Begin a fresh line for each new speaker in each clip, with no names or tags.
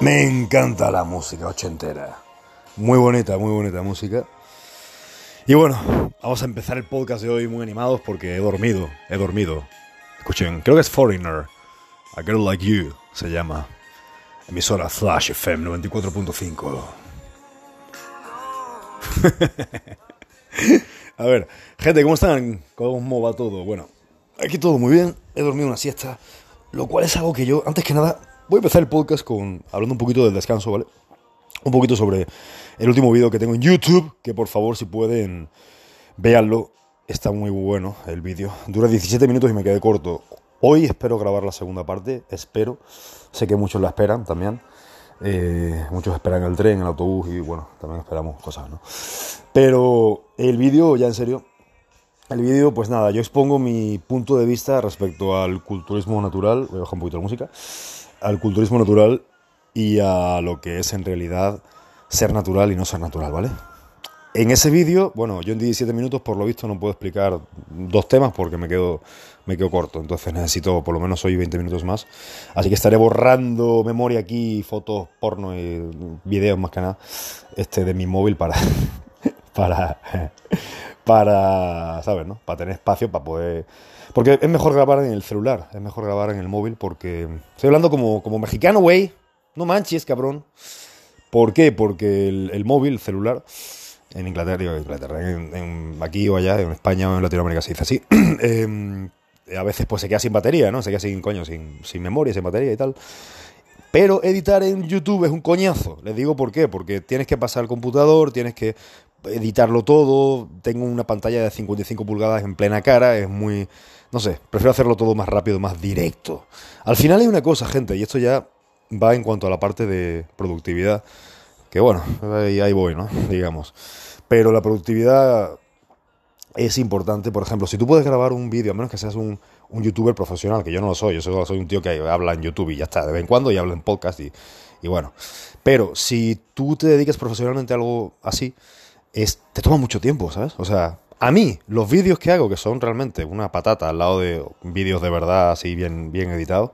Me encanta la música ochentera. Muy bonita, muy bonita música. Y bueno, vamos a empezar el podcast de hoy muy animados porque he dormido, he dormido. Escuchen, creo que es Foreigner. A Girl Like You se llama. Emisora Flash FM 94.5. a ver, gente, ¿cómo están? ¿Cómo va todo? Bueno, aquí todo muy bien. He dormido una siesta, lo cual es algo que yo, antes que nada, voy a empezar el podcast con hablando un poquito del descanso, ¿vale? Un poquito sobre el último vídeo que tengo en YouTube, que por favor, si pueden, véanlo. Está muy bueno el vídeo. Dura 17 minutos y me quedé corto. Hoy espero grabar la segunda parte, espero. Sé que muchos la esperan también. Eh, muchos esperan el tren, el autobús y bueno, también esperamos cosas, ¿no? Pero el vídeo, ya en serio, el vídeo, pues nada, yo expongo mi punto de vista respecto al culturismo natural, voy a bajar un poquito la música, al culturismo natural y a lo que es en realidad ser natural y no ser natural, ¿vale? En ese vídeo, bueno, yo en 17 minutos por lo visto no puedo explicar dos temas porque me quedo, me quedo corto, entonces necesito por lo menos hoy 20 minutos más. Así que estaré borrando memoria aquí, fotos, porno y videos más que nada, este, de mi móvil para, para, para, ¿sabes, no? Para tener espacio, para poder... Porque es mejor grabar en el celular, es mejor grabar en el móvil porque... Estoy hablando como, como mexicano, güey. No manches, cabrón. ¿Por qué? Porque el, el móvil, el celular en Inglaterra, digo, Inglaterra en, aquí o allá, en España o en Latinoamérica se dice así, eh, a veces pues se queda sin batería, ¿no? Se queda sin, coño, sin, sin memoria, sin batería y tal. Pero editar en YouTube es un coñazo. Les digo por qué. Porque tienes que pasar al computador, tienes que editarlo todo. Tengo una pantalla de 55 pulgadas en plena cara. Es muy... No sé, prefiero hacerlo todo más rápido, más directo. Al final hay una cosa, gente, y esto ya va en cuanto a la parte de productividad. Que bueno, ahí, voy, ¿no? Digamos. Pero la productividad es importante. Por ejemplo, si tú puedes grabar un vídeo, a menos que seas un, un, youtuber profesional, que yo no lo soy, yo soy, soy, un tío que habla en YouTube y ya está, de vez en cuando y habla en podcast y, y bueno. Pero si tú te dedicas profesionalmente a algo así, es, te toma mucho tiempo, ¿sabes? O sea, a mí, los vídeos que hago, que son realmente una patata al lado de vídeos de verdad así bien, bien editados,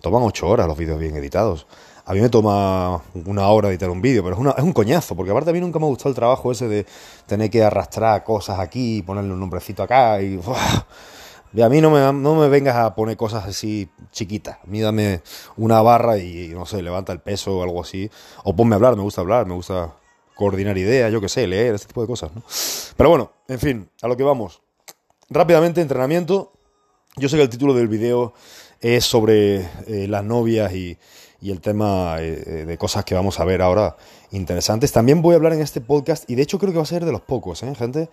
toman ocho horas los vídeos bien editados. A mí me toma una hora editar un vídeo, pero es, una, es, un coñazo, porque aparte a mí nunca me ha el trabajo ese de tener que arrastrar cosas aquí, ponerle un nombrecito acá y... ¡buah! Y a mí no me, no me vengas a poner cosas así chiquitas. A mí dame una barra y, no sé, levanta el peso o algo así. O ponme a hablar, me gusta hablar, me gusta coordinar ideas, yo qué sé, leer, ese tipo de cosas, ¿no? Pero bueno, en fin, a lo que vamos. Rápidamente, entrenamiento. Yo sé que el título del video es sobre eh, las novias y, y el tema eh, de cosas que vamos a ver ahora interesantes. También voy a hablar en este podcast, y de hecho creo que va a ser de los pocos, ¿eh, gente?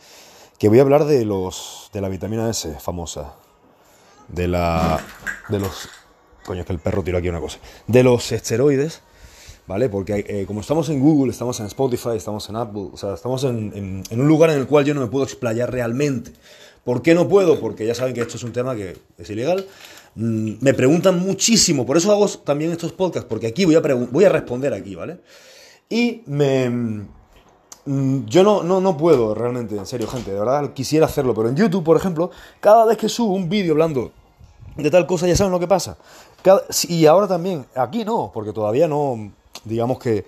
Que voy a hablar de los de la vitamina S famosa. De la. De los. Coño, es que el perro tiró aquí una cosa. De los esteroides. ¿Vale? Porque eh, como estamos en Google, estamos en Spotify, estamos en Apple, o sea, estamos en, en, un lugar en el cual yo no me puedo explayar realmente. ¿Por qué no puedo? Porque ya saben que esto es un tema que es ilegal. Mm, me preguntan muchísimo, por eso hago también estos podcasts, porque aquí voy a, voy a responder aquí, ¿vale? Y me... Mm, yo no, no, no puedo realmente, en serio, gente, de verdad quisiera hacerlo, pero en YouTube, por ejemplo, cada vez que subo un vídeo hablando de tal cosa, ya saben lo que pasa. Y ahora también, aquí no, porque todavía no, digamos que,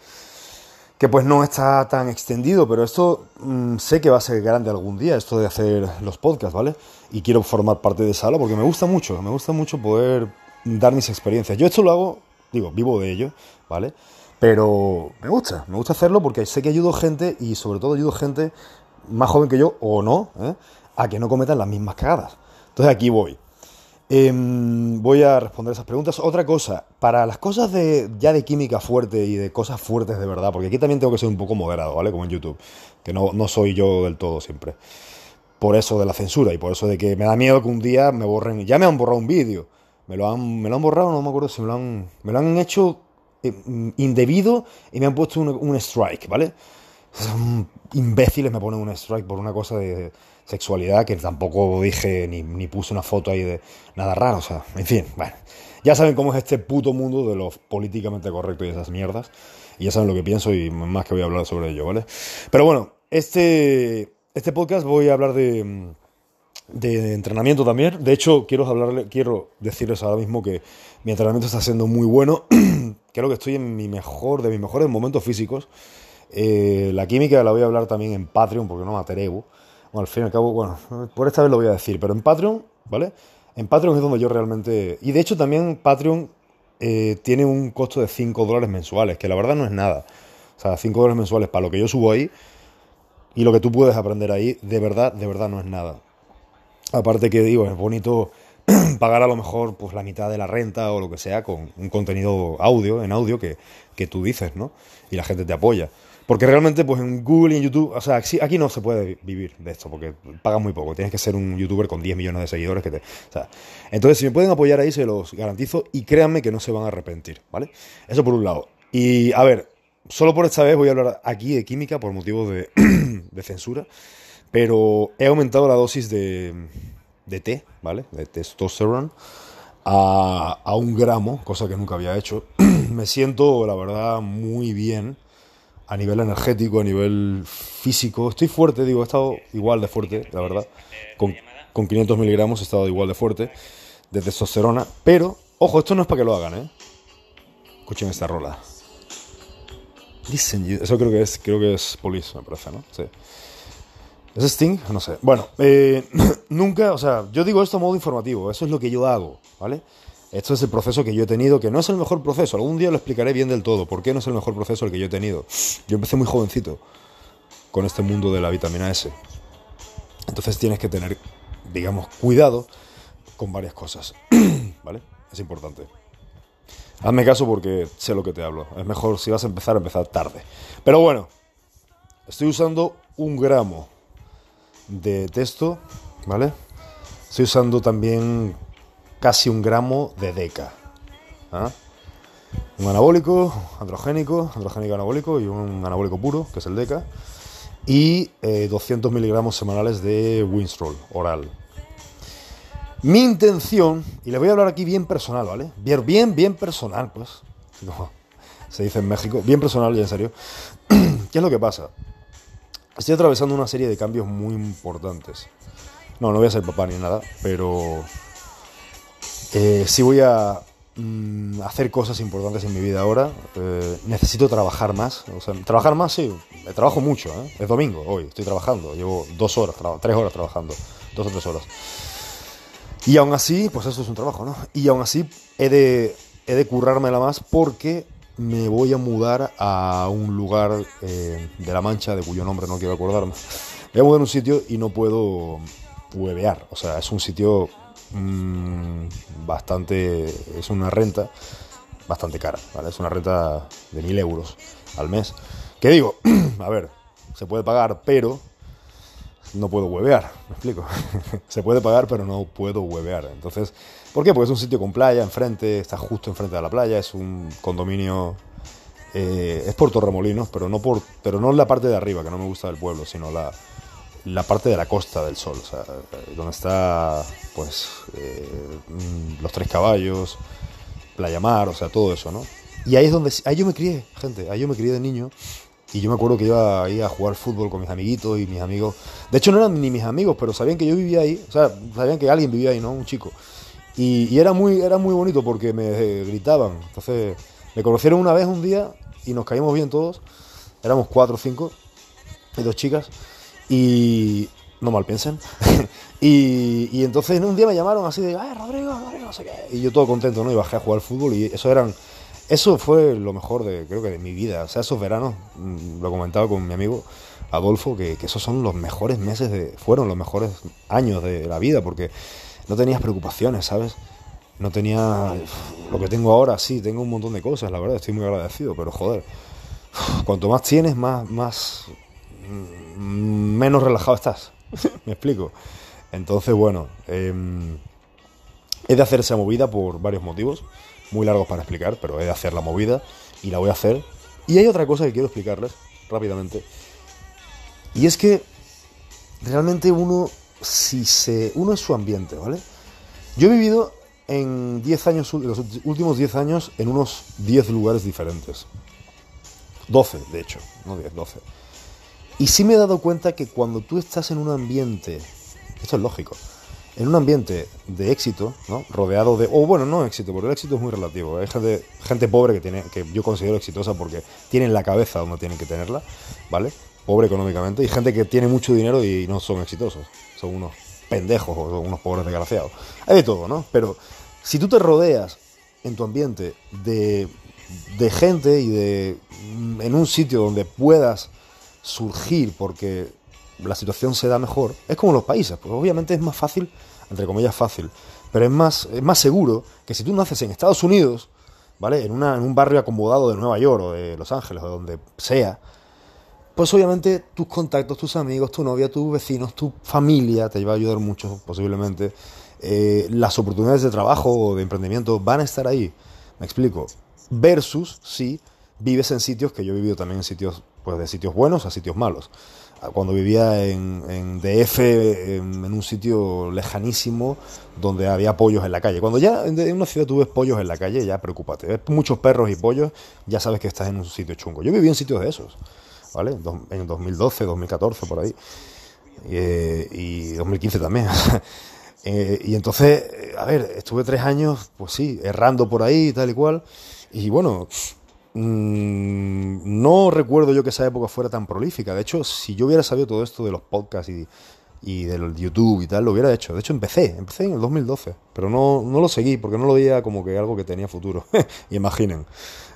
que pues no está tan extendido, pero esto mmm, sé que va a ser grande algún día, esto de hacer los podcasts, ¿vale? Y quiero formar parte de esa ala porque me gusta mucho, me gusta mucho poder dar mis experiencias. Yo esto lo hago, digo, vivo de ello, ¿vale? Pero me gusta, me gusta hacerlo porque sé que ayudo gente y sobre todo ayudo gente más joven que yo o no, ¿eh? a que no cometan las mismas cagadas. Entonces aquí voy. Eh, voy a responder esas preguntas. Otra cosa, para las cosas de ya de química fuerte y de cosas fuertes de verdad, porque aquí también tengo que ser un poco moderado, ¿vale? Como en YouTube, que no, no soy yo del todo siempre. Por eso de la censura y por eso de que me da miedo que un día me borren. Ya me han borrado un vídeo. Me lo han, me lo han borrado, no me acuerdo si me lo han, me lo han hecho eh, indebido y me han puesto un, un strike, ¿vale? Son imbéciles me ponen un strike por una cosa de sexualidad que tampoco dije ni, ni, puse una foto ahí de nada raro, o sea, en fin, bueno, ya saben cómo es este puto mundo de lo políticamente correcto y esas mierdas, y ya saben lo que pienso y más que voy a hablar sobre ello, ¿vale? Pero bueno, este, este podcast voy a hablar de, de entrenamiento también, de hecho quiero hablarle, quiero decirles ahora mismo que mi entrenamiento está siendo muy bueno, creo que estoy en mi mejor, de mis mejores momentos físicos. Eh, la química la voy a hablar también en Patreon, porque no me atrevo. Bueno, al fin y al cabo, bueno, por esta vez lo voy a decir, pero en Patreon, ¿vale? En Patreon es donde yo realmente... Y de hecho también Patreon eh, tiene un costo de 5 dólares mensuales, que la verdad no es nada. O sea, 5 dólares mensuales para lo que yo subo ahí y lo que tú puedes aprender ahí, de verdad, de verdad no es nada. Aparte que digo, es bonito pagar a lo mejor pues la mitad de la renta o lo que sea con un contenido audio, en audio que, que tú dices, ¿no? Y la gente te apoya. Porque realmente, pues en Google y en YouTube, o sea, aquí no se puede vivir de esto, porque pagan muy poco. Tienes que ser un youtuber con 10 millones de seguidores que te. O sea, entonces, si me pueden apoyar ahí, se los garantizo y créanme que no se van a arrepentir, ¿vale? Eso por un lado. Y a ver, solo por esta vez voy a hablar aquí de química por motivo de, de censura, pero he aumentado la dosis de, de té, ¿vale? De testosterone a, a un gramo, cosa que nunca había hecho. me siento, la verdad, muy bien a nivel energético, a nivel físico. Estoy fuerte, digo, he estado igual de fuerte, la verdad. Con, con 500 miligramos he estado igual de fuerte de testosterona. Pero, ojo, esto no es para que lo hagan, ¿eh? Escuchen esta rola. Listen, eso creo que es, creo que es Police, me parece, ¿no? Sí. ¿Es Sting? No sé. Bueno, eh, nunca, o sea, yo digo esto a modo informativo, eso es lo que yo hago, ¿vale? Esto es el proceso que yo he tenido, que no es el mejor proceso. Algún día lo explicaré bien del todo. ¿Por qué no es el mejor proceso el que yo he tenido? Yo empecé muy jovencito con este mundo de la vitamina S. Entonces tienes que tener, digamos, cuidado con varias cosas. ¿Vale? Es importante. Hazme caso porque sé lo que te hablo. Es mejor si vas a empezar, empezar tarde. Pero bueno, estoy usando un gramo de texto, ¿vale? Estoy usando también casi un gramo de deca. ¿ah? Un anabólico, androgénico, androgénico anabólico y un anabólico puro, que es el deca. Y 200 eh, miligramos semanales de Winstrol oral. Mi intención, y le voy a hablar aquí bien personal, ¿vale? Bien, bien, bien personal, pues. se dice en México, bien personal y en serio. ¿Qué es lo que pasa? Estoy atravesando una serie de cambios muy importantes. No, no voy a ser papá ni nada, pero eh, si voy a mm, hacer cosas importantes en mi vida ahora. Eh, necesito trabajar más. O sea, trabajar más, sí. Trabajo mucho. ¿eh? Es domingo hoy. Estoy trabajando. Llevo dos horas, tres horas trabajando. Dos o tres horas. Y aún así, pues eso es un trabajo, ¿no? Y aún así he de, he de currármela más porque me voy a mudar a un lugar de La Mancha, de cuyo nombre no quiero acordarme. Me voy a mudar a un sitio y no puedo huevear. O sea, es un sitio Mm, bastante, es una renta bastante cara, ¿vale? Es una renta de mil euros al mes. Que digo, a ver, se puede pagar, pero no puedo huevear, me explico. se puede pagar, pero no puedo huevear. Entonces, ¿por qué? Porque es un sitio con playa enfrente, está justo enfrente de la playa, es un condominio. Eh, es por Torremolinos, pero no por, pero no la parte de arriba, que no me gusta del pueblo, sino la, la parte de la costa del sol, o sea, donde está, pues, eh, los tres caballos, Playa Mar, o sea, todo eso, ¿no? Y ahí es donde, ahí yo me crié, gente, ahí yo me crié de niño. Y yo me acuerdo que iba ahí a jugar fútbol con mis amiguitos y mis amigos. De hecho, no eran ni mis amigos, pero sabían que yo vivía ahí. O sea, sabían que alguien vivía ahí, ¿no? Un chico. Y, era, muy, era muy bonito porque me gritaban. Entonces, me conocieron una vez un día y nos caímos bien todos. Éramos cuatro o cinco y dos chicas. Y no mal piensen. y, y, entonces un día me llamaron así de, ay, Rodrigo, Rodrigo, no sé qué. Y yo todo contento, ¿no? Y bajé a jugar fútbol y eso eran... Eso fue lo mejor de, creo que de mi vida. O sea, esos veranos, mm, lo comentaba con mi amigo Adolfo, que, que esos son los mejores meses de... Fueron los mejores años de la vida, porque no tenías preocupaciones, ¿sabes? No tenía lo que tengo ahora, sí, tengo un montón de cosas, la verdad, estoy muy agradecido, pero joder, cuanto más tienes, más, más, menos relajado estás. Me explico. Entonces, bueno, em, he de hacer esa movida por varios motivos, muy largos para explicar, pero he de hacer la movida y la voy a hacer. Y hay otra cosa que quiero explicarles rápidamente. Y es que realmente uno, si se. Uno es su ambiente, ¿vale? Yo he vivido en 10 años, los últimos 10 años, en unos 10 lugares diferentes. 12, de hecho, no 10, 12. Y sí me he dado cuenta que cuando tú estás en un ambiente, esto es lógico, en un ambiente de éxito, ¿no? rodeado de, o bueno, no éxito, porque el éxito es muy relativo. Hay gente, gente pobre que tiene, que yo considero exitosa porque tienen la cabeza donde tienen que tenerla, ¿vale? Pobre económicamente, y gente que tiene mucho dinero y no son exitosos, son unos pendejos o unos pobres desgraciados. Hay de todo, ¿no? Pero si tú te rodeas en tu ambiente de, de gente y de en un sitio donde puedas surgir porque la situación se da mejor, es como los países, pues obviamente es más fácil, entre comillas fácil, pero es más, es más seguro que si tú naces en Estados Unidos, ¿vale? En, una, en un barrio acomodado de Nueva York o de Los Ángeles o de donde sea, pues obviamente tus contactos, tus amigos, tu novia, tus vecinos, tu familia te va a ayudar mucho, posiblemente. Eh, las oportunidades de trabajo o de emprendimiento van a estar ahí. Me explico. Versus si vives en sitios que yo he vivido también en sitios, pues de sitios buenos a sitios malos cuando vivía en, DF, en, un sitio lejanísimo, donde había pollos en la calle. Cuando ya en una ciudad tú ves pollos en la calle, ya preocúpate. Muchos perros y pollos, ya sabes que estás en un sitio chungo. Yo viví en sitios de esos, ¿vale? En 2012, 2014, por ahí. y 2015 también. Eh, y entonces, a ver, estuve tres años, pues sí, errando por ahí, tal y cual. Y bueno, Mm, no recuerdo yo que esa época fuera tan prolífica. De hecho, si yo hubiera sabido todo esto de los podcasts y, del YouTube y tal, lo hubiera hecho. De hecho, empecé, empecé en el 2012, pero no, no lo seguí porque no lo veía como que algo que tenía futuro. imaginen,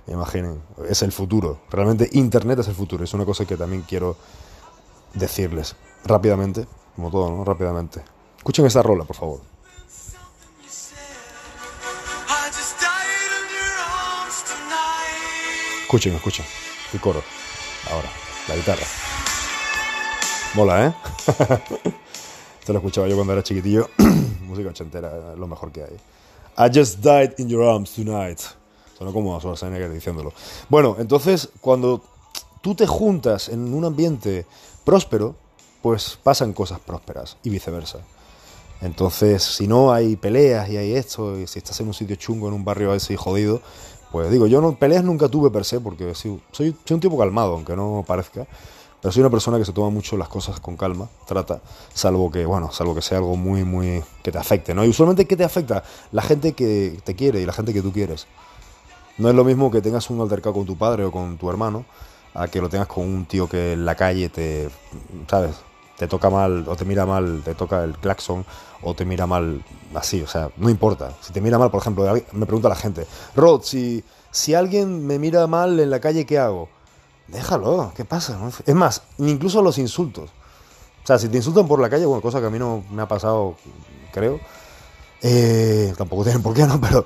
imaginen, es el futuro. Realmente Internet es el futuro. Es una cosa que también quiero decirles rápidamente, como todo, ¿no? Rápidamente. Escuchen esta rola, por favor. Escuchen, escuchen. El coro. Ahora, la guitarra. Mola, ¿eh? Esto lo escuchaba yo cuando era chiquitillo. Música ochentera, lo mejor que hay. I just died in your arms tonight. Sonó como a Schwarzenegger diciéndolo. Bueno, entonces, cuando tú te juntas en un ambiente próspero, pues pasan cosas prósperas y viceversa. Entonces, si no hay peleas y hay esto, y si estás en un sitio chungo, en un barrio así jodido, pues digo, yo no peleas nunca tuve per se, porque soy, soy un tipo calmado, aunque no parezca. Pero soy una persona que se toma mucho las cosas con calma, trata, salvo que, bueno, salvo que sea algo muy, muy, que te afecte, ¿no? Y usualmente, ¿qué te afecta? La gente que te quiere y la gente que tú quieres. No es lo mismo que tengas un altercado con tu padre o con tu hermano, a que lo tengas con un tío que en la calle te, ¿sabes? Te toca mal, o te mira mal, te toca el claxon, o te mira mal así, o sea, no importa. Si te mira mal, por ejemplo, me pregunta la gente, Rod, si, si alguien me mira mal en la calle, ¿qué hago? Déjalo, ¿qué pasa? Es más, incluso los insultos. O sea, si te insultan por la calle, bueno, cosa que a mí no me ha pasado, creo. Eh, tampoco tienen por qué, ¿no? Pero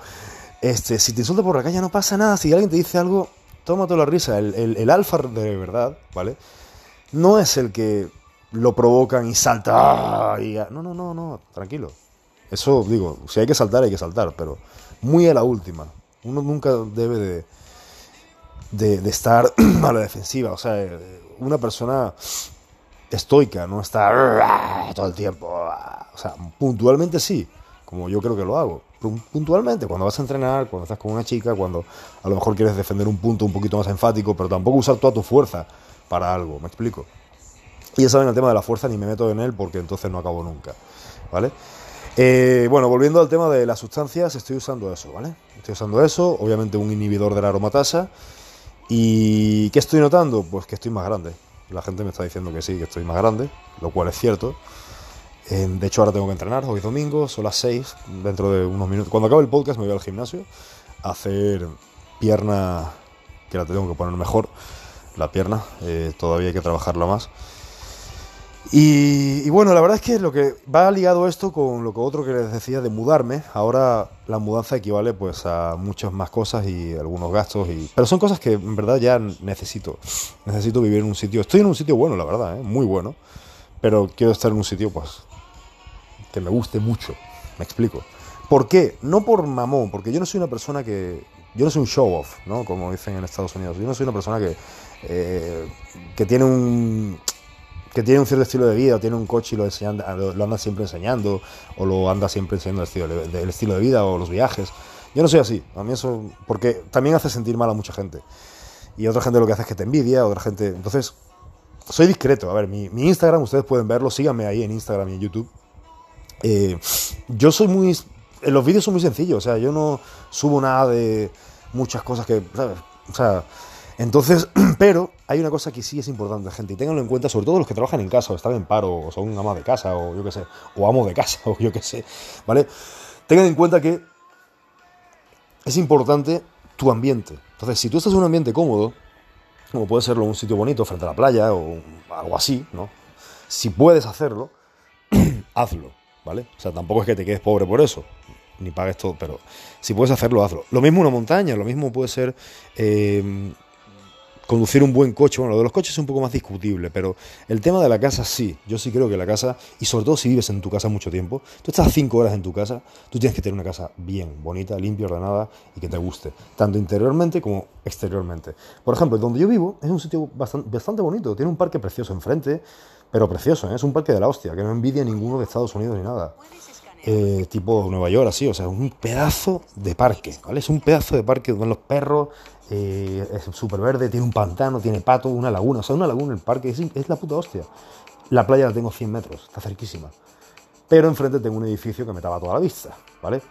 este, si te insultan por la calle no pasa nada. Si alguien te dice algo, tómate la risa. El, el, el alfa de verdad, ¿vale? No es el que lo provocan y salta. Y, no, no, no, no, tranquilo. Eso digo, si hay que saltar, hay que saltar, pero muy a la última. Uno nunca debe de, de, estar a la defensiva. O sea, una persona estoica, no está todo el tiempo. O sea, puntualmente sí, como yo creo que lo hago. Puntualmente, cuando vas a entrenar, cuando estás con una chica, cuando a lo mejor quieres defender un punto un poquito más enfático, pero tampoco usar toda tu fuerza para algo, ¿me explico? Y ya saben el tema de la fuerza, ni me meto en él porque entonces no acabo nunca, ¿vale? Eh, bueno, volviendo al tema de las sustancias, estoy usando eso, ¿vale? Estoy usando eso, obviamente un inhibidor de la aromatasa. ¿Y qué estoy notando? Pues que estoy más grande. La gente me está diciendo que sí, que estoy más grande, lo cual es cierto. Eh, de hecho, ahora tengo que entrenar, hoy domingo, son las 6, dentro de unos minutos. Cuando acabe el podcast me voy al gimnasio a hacer pierna, que la tengo que poner mejor, la pierna, eh, todavía hay que trabajarla más. Y, bueno, la verdad es que lo que va ligado esto con lo que otro que les decía de mudarme. Ahora la mudanza equivale pues a muchas más cosas y algunos gastos. Y, pero son cosas que en verdad ya necesito. Necesito vivir en un sitio. Estoy en un sitio bueno, la verdad, ¿eh? muy bueno. Pero quiero estar en un sitio pues que me guste mucho. Me explico. ¿Por qué? No por mamón, porque yo no soy una persona que... Yo no soy un show off, ¿no? Como dicen en Estados Unidos. Yo no soy una persona que, eh, que tiene un que tiene un cierto estilo de vida, o tiene un coche y lo, lo, anda siempre enseñando, o lo anda siempre enseñando el estilo, de, estilo de vida o los viajes. Yo no soy así, a mí eso, porque también hace sentir mal a mucha gente. Y otra gente lo que hace es que te envidia, otra gente... Entonces, soy discreto. A ver, mi, Instagram, ustedes pueden verlo, síganme ahí en Instagram y en YouTube. Eh, yo soy muy... Los vídeos son muy sencillos, o sea, yo no subo nada de muchas cosas que. O sea, entonces, pero hay una cosa que sí es importante, gente, y ténganlo en cuenta, sobre todo los que trabajan en casa, o están en paro, o son ama de casa, o yo qué sé, o amo de casa, o yo qué sé, ¿vale? Tengan en cuenta que es importante tu ambiente. Entonces, si tú estás en un ambiente cómodo, como puede serlo un sitio bonito frente a la playa o algo así, ¿no? Si puedes hacerlo, hazlo, ¿vale? O sea, tampoco es que te quedes pobre por eso, ni pagues todo, pero si puedes hacerlo, hazlo. Lo mismo una montaña, lo mismo puede ser eh, conducir un buen coche. Bueno, lo de los coches es un poco más discutible, pero el tema de la casa sí. Yo sí creo que la casa, y sobre todo si vives en tu casa mucho tiempo, tú estás cinco horas en tu casa, tú tienes que tener una casa bien, bonita, limpia, ordenada y que te guste, tanto interiormente como exteriormente. Por ejemplo, donde yo vivo es un sitio bastante, bonito, tiene un parque precioso enfrente, pero precioso, ¿eh? es un parque de la hostia, que no envidia ninguno de Estados Unidos ni nada. Eh, tipo Nueva York, así, o sea, un pedazo de parque, ¿vale? Es un pedazo de parque donde los perros, eh, es súper verde, tiene un pantano, tiene pato, una laguna, o sea, una laguna el parque, es, la puta hostia. La playa la tengo 100 metros, está cerquísima. Pero enfrente tengo un edificio que me tapa toda la vista, ¿vale?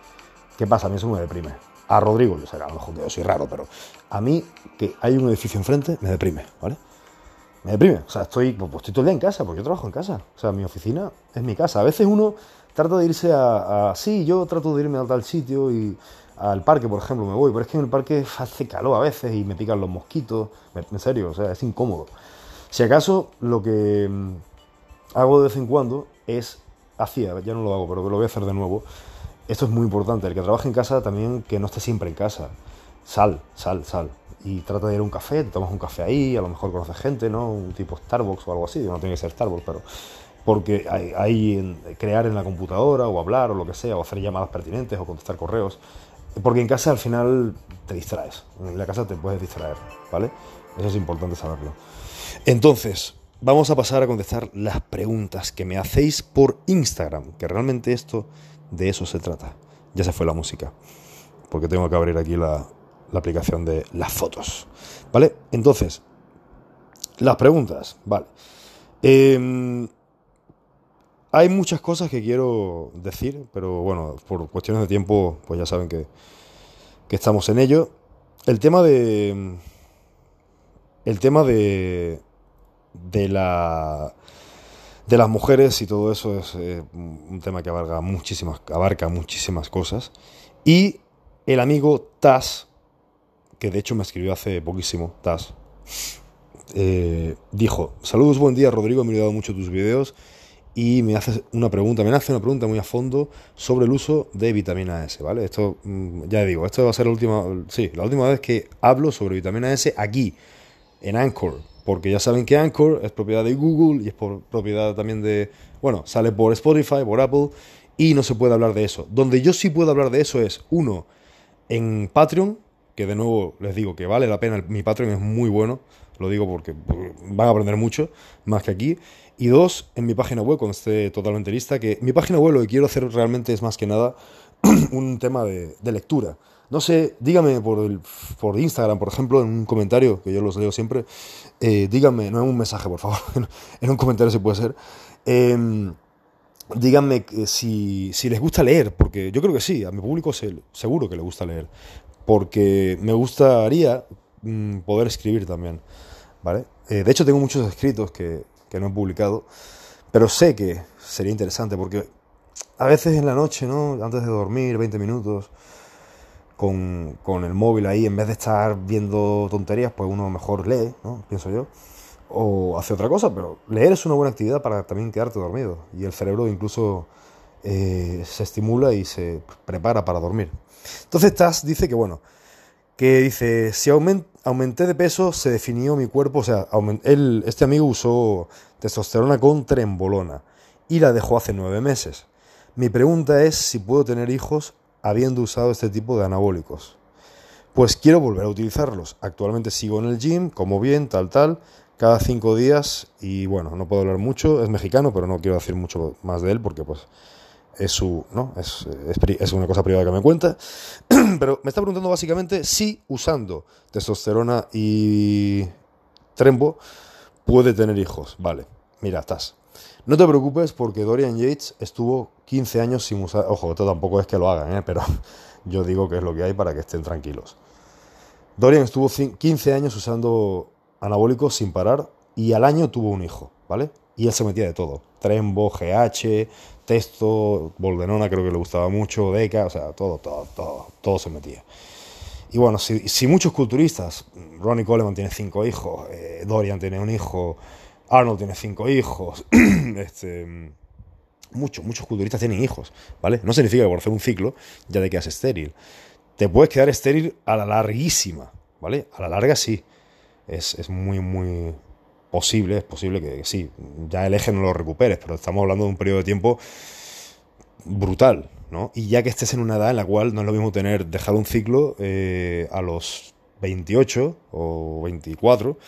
¿Qué pasa? A mí eso me deprime. A Rodrigo, yo sé a lo mejor yo soy raro, pero a mí que hay un edificio enfrente me deprime, ¿vale? Me deprime. O sea, estoy, pues, estoy todo el día en casa, porque yo trabajo en casa. O sea, mi oficina es mi casa. A veces uno trata de irse a, a sí, yo trato de irme a tal sitio y al parque, por ejemplo, me voy, pero es que en el parque hace calor a veces y me pican los mosquitos, en serio, o sea, es incómodo. Si acaso lo que mm, hago de vez en cuando es, hacía, ya no lo hago, pero lo voy a hacer de nuevo, esto es muy importante, el que trabaje en casa también que no esté siempre en casa, sal, sal, sal, y trata de ir a un café, te tomas un café ahí, a lo mejor conoces gente, ¿no? Un tipo Starbucks o algo así, no tiene que ser Starbucks, pero porque hay crear en la computadora o hablar o lo que sea, o hacer llamadas pertinentes o contestar correos, porque en casa al final te distraes. En la casa te puedes distraer, ¿vale? Eso es importante saberlo. Entonces, vamos a pasar a contestar las preguntas que me hacéis por Instagram, que realmente esto de eso se trata. Ya se fue la música, porque tengo que abrir aquí la, aplicación de las fotos, ¿vale? Entonces, las preguntas, ¿vale? Em, hay muchas cosas que quiero decir, pero bueno, por cuestiones de tiempo, pues ya saben que, estamos en ello. El tema de. El tema de. de la. de las mujeres y todo eso es eh, un tema que abarca muchísimas, abarca muchísimas cosas. Y el amigo Tas, que de hecho me escribió hace poquísimo, Tas, eh, dijo: Saludos, buen día, Rodrigo, me he dado mucho tus videos y me hace una pregunta, me hace una pregunta muy a fondo sobre el uso de vitamina S, ¿vale? Esto, mm, ya digo, esto va a ser la última, sí, la última vez que hablo sobre vitamina S aquí, en Anchor, porque ya saben que Anchor es propiedad de Google y es por propiedad también de, bueno, sale por Spotify, por Apple, y no se puede hablar de eso. Donde yo sí puedo hablar de eso es, uno, en Patreon, que de nuevo les digo que vale la pena, mi Patreon es muy bueno, lo digo porque van a aprender mucho, más que aquí. Y dos, en mi página web, cuando esté totalmente lista, que mi página web lo que quiero hacer realmente es más que nada un tema de, lectura. No sé, dígame por, el, por Instagram, por ejemplo, en un comentario, que yo los leo siempre, eh, díganme, no en un mensaje, por favor, en un comentario si puede ser, eh, díganme si, si, les gusta leer, porque yo creo que sí, a mi público seguro que le gusta leer, porque me gustaría mm, poder escribir también, ¿vale? Eh, de hecho, tengo muchos escritos que, que no he publicado, pero sé que sería interesante porque a veces en la noche, ¿no? Antes de dormir, 20 minutos, con, con, el móvil ahí, en vez de estar viendo tonterías, pues uno mejor lee, ¿no? Pienso yo. O hace otra cosa, pero leer es una buena actividad para también quedarte dormido. Y el cerebro incluso eh, se estimula y se prepara para dormir. Entonces Taz dice que, bueno, que dice, si aumenta aumenté de peso, se definió mi cuerpo, o sea, él, este amigo usó testosterona con trembolona y la dejó hace nueve meses. Mi pregunta es si puedo tener hijos habiendo usado este tipo de anabólicos. Pues quiero volver a utilizarlos. Actualmente sigo en el gym, como bien, tal, tal, cada cinco días y bueno, no puedo hablar mucho, es mexicano, pero no quiero decir mucho más de él porque pues es su, ¿no? Es, es, una cosa privada que me cuenta. Pero me está preguntando básicamente si usando testosterona y trembo puede tener hijos. Vale, mira, estás. No te preocupes porque Dorian Yates estuvo 15 años sin usar... Ojo, esto tampoco es que lo hagan, ¿eh? pero yo digo que es lo que hay para que estén tranquilos. Dorian estuvo 15 años usando anabólicos sin parar y al año tuvo un hijo, ¿vale? Y él se metía de todo. Trembo, GH, Testo, Boldenona creo que le gustaba mucho, Deca, o sea, todo, todo, todo, todo se metía. Y bueno, si, muchos culturistas, Ronnie Coleman tiene cinco hijos, eh, Dorian tiene un hijo, Arnold tiene cinco hijos, este, muchos, muchos culturistas tienen hijos, ¿vale? No significa que por hacer un ciclo ya te quedas estéril. Te puedes quedar estéril a la larguísima, ¿vale? A la larga sí. Es, es muy, muy posible, es posible que, sí, ya el eje no lo recuperes, pero estamos hablando de un periodo de tiempo brutal, ¿no? Y ya que estés en una edad en la cual no es lo mismo tener, dejar un ciclo eh, a los 28 o 24